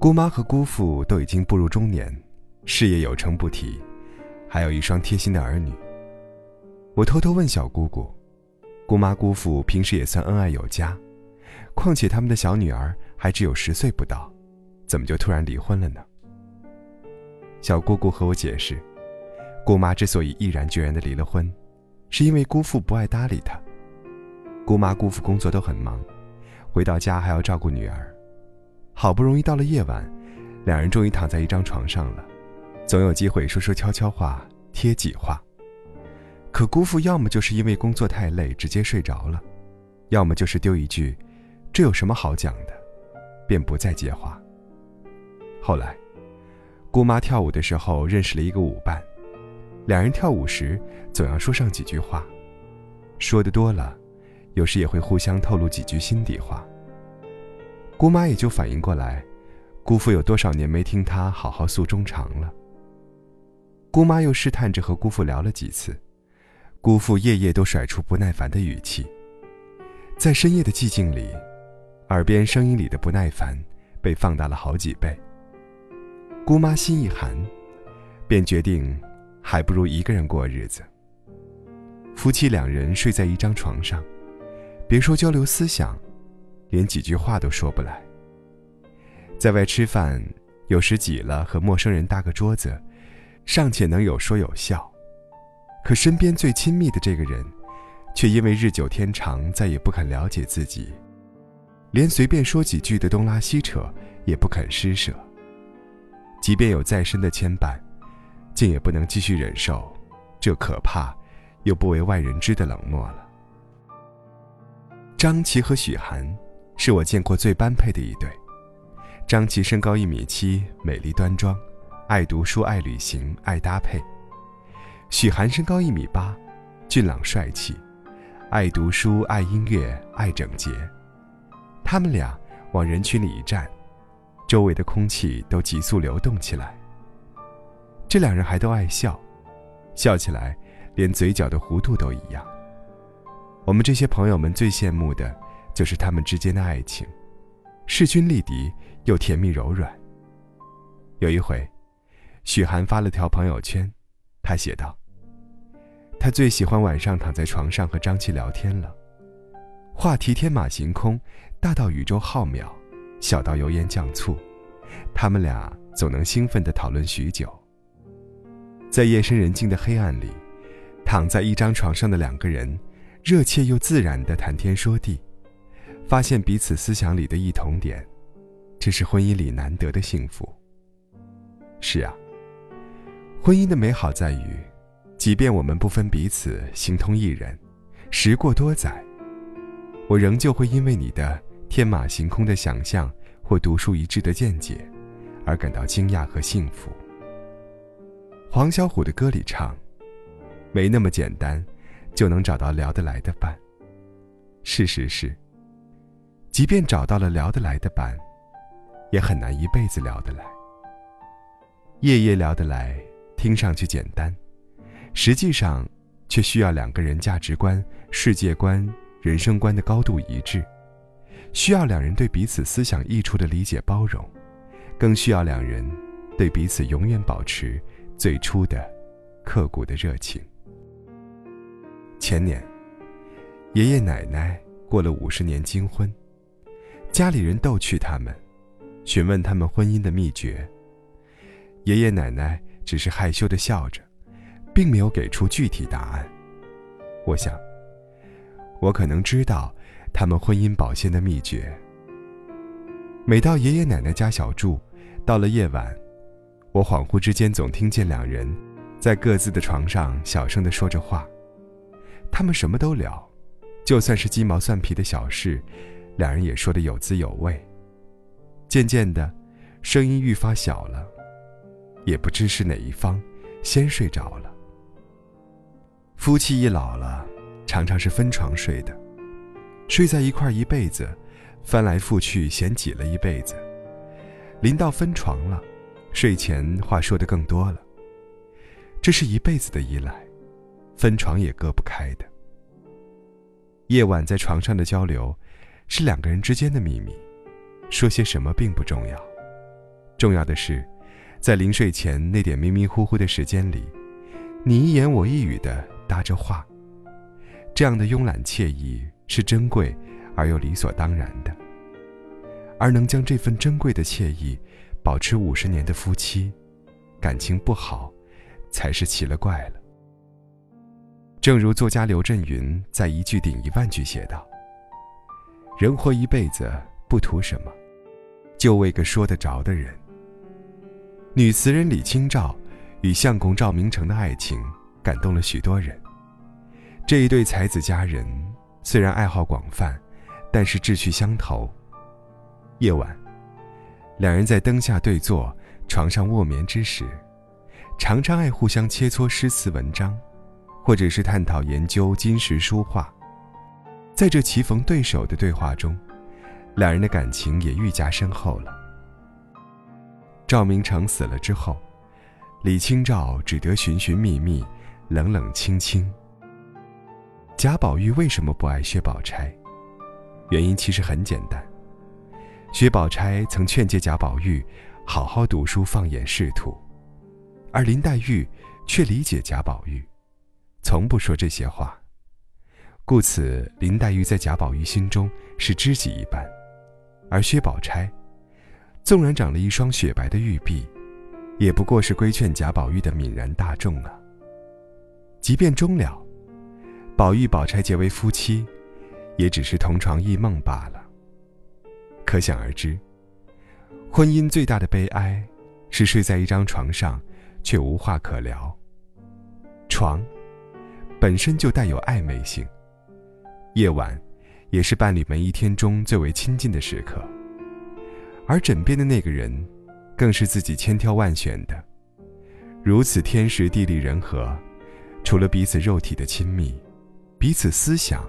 姑妈和姑父都已经步入中年，事业有成不提，还有一双贴心的儿女。我偷偷问小姑姑：“姑妈姑父平时也算恩爱有加，况且他们的小女儿还只有十岁不到，怎么就突然离婚了呢？”小姑姑和我解释：“姑妈之所以毅然决然的离了婚，是因为姑父不爱搭理她。”姑妈姑父工作都很忙，回到家还要照顾女儿，好不容易到了夜晚，两人终于躺在一张床上了，总有机会说说悄悄话、贴己话。可姑父要么就是因为工作太累直接睡着了，要么就是丢一句“这有什么好讲的”，便不再接话。后来，姑妈跳舞的时候认识了一个舞伴，两人跳舞时总要说上几句话，说的多了。有时也会互相透露几句心底话。姑妈也就反应过来，姑父有多少年没听她好好诉衷肠了。姑妈又试探着和姑父聊了几次，姑父夜夜都甩出不耐烦的语气。在深夜的寂静里，耳边声音里的不耐烦被放大了好几倍。姑妈心一寒，便决定，还不如一个人过日子。夫妻两人睡在一张床上。别说交流思想，连几句话都说不来。在外吃饭，有时挤了和陌生人搭个桌子，尚且能有说有笑，可身边最亲密的这个人，却因为日久天长，再也不肯了解自己，连随便说几句的东拉西扯也不肯施舍。即便有再深的牵绊，竟也不能继续忍受这可怕又不为外人知的冷漠了。张琪和许涵，是我见过最般配的一对。张琪身高一米七，美丽端庄，爱读书，爱旅行，爱搭配。许涵身高一米八，俊朗帅气，爱读书，爱音乐，爱整洁。他们俩往人群里一站，周围的空气都急速流动起来。这两人还都爱笑，笑起来连嘴角的弧度都一样。我们这些朋友们最羡慕的，就是他们之间的爱情，势均力敌又甜蜜柔软。有一回，许涵发了条朋友圈，他写道：“他最喜欢晚上躺在床上和张琪聊天了，话题天马行空，大到宇宙浩渺，小到油盐酱醋，他们俩总能兴奋地讨论许久。在夜深人静的黑暗里，躺在一张床上的两个人。”热切又自然的谈天说地，发现彼此思想里的异同点，这是婚姻里难得的幸福。是啊，婚姻的美好在于，即便我们不分彼此，形同一人，时过多载，我仍旧会因为你的天马行空的想象或独树一帜的见解，而感到惊讶和幸福。黄小琥的歌里唱：“没那么简单。”就能找到聊得来的伴。事实是，即便找到了聊得来的伴，也很难一辈子聊得来。夜夜聊得来，听上去简单，实际上却需要两个人价值观、世界观、人生观的高度一致，需要两人对彼此思想益处的理解包容，更需要两人对彼此永远保持最初的刻骨的热情。前年，爷爷奶奶过了五十年金婚，家里人逗趣他们，询问他们婚姻的秘诀。爷爷奶奶只是害羞的笑着，并没有给出具体答案。我想，我可能知道他们婚姻保鲜的秘诀。每到爷爷奶奶家小住，到了夜晚，我恍惚之间总听见两人在各自的床上小声的说着话。他们什么都聊，就算是鸡毛蒜皮的小事，两人也说得有滋有味。渐渐的，声音愈发小了，也不知是哪一方先睡着了。夫妻一老了，常常是分床睡的，睡在一块一辈子，翻来覆去嫌挤了一辈子。临到分床了，睡前话说的更多了。这是一辈子的依赖，分床也割不开的。夜晚在床上的交流，是两个人之间的秘密，说些什么并不重要，重要的是，在临睡前那点迷迷糊糊的时间里，你一言我一语的搭着话。这样的慵懒惬意是珍贵而又理所当然的，而能将这份珍贵的惬意保持五十年的夫妻，感情不好。才是奇了怪了。正如作家刘震云在一句顶一万句写道：“人活一辈子不图什么，就为个说得着的人。”女词人李清照与相公赵明诚的爱情感动了许多人。这一对才子佳人虽然爱好广泛，但是志趣相投。夜晚，两人在灯下对坐，床上卧眠之时。常常爱互相切磋诗词文章，或者是探讨研究金石书画。在这棋逢对手的对话中，两人的感情也愈加深厚了。赵明诚死了之后，李清照只得寻寻觅觅，冷冷清清。贾宝玉为什么不爱薛宝钗？原因其实很简单，薛宝钗曾劝诫贾宝玉，好好读书，放眼仕途。而林黛玉却理解贾宝玉，从不说这些话，故此林黛玉在贾宝玉心中是知己一般，而薛宝钗，纵然长了一双雪白的玉臂，也不过是规劝贾宝玉的泯然大众啊。即便终了，宝玉宝钗结为夫妻，也只是同床异梦罢了。可想而知，婚姻最大的悲哀，是睡在一张床上。却无话可聊。床本身就带有暧昧性，夜晚也是伴侣们一天中最为亲近的时刻。而枕边的那个人，更是自己千挑万选的。如此天时地利人和，除了彼此肉体的亲密，彼此思想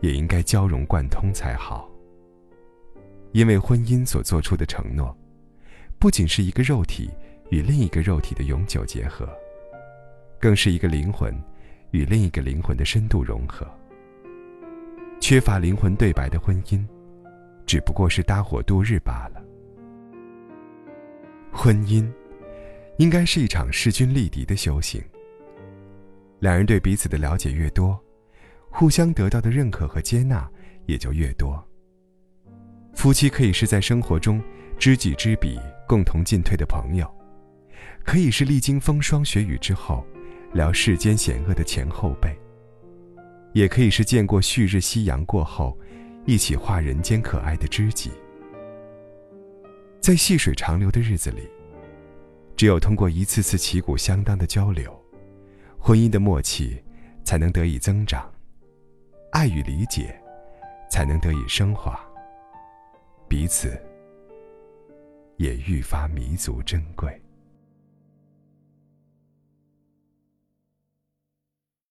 也应该交融贯通才好。因为婚姻所做出的承诺，不仅是一个肉体。与另一个肉体的永久结合，更是一个灵魂与另一个灵魂的深度融合。缺乏灵魂对白的婚姻，只不过是搭伙度日罢了。婚姻，应该是一场势均力敌的修行。两人对彼此的了解越多，互相得到的认可和接纳也就越多。夫妻可以是在生活中知己知彼、共同进退的朋友。可以是历经风霜雪雨之后，聊世间险恶的前后辈；也可以是见过旭日夕阳过后，一起画人间可爱的知己。在细水长流的日子里，只有通过一次次旗鼓相当的交流，婚姻的默契才能得以增长，爱与理解才能得以升华，彼此也愈发弥足珍贵。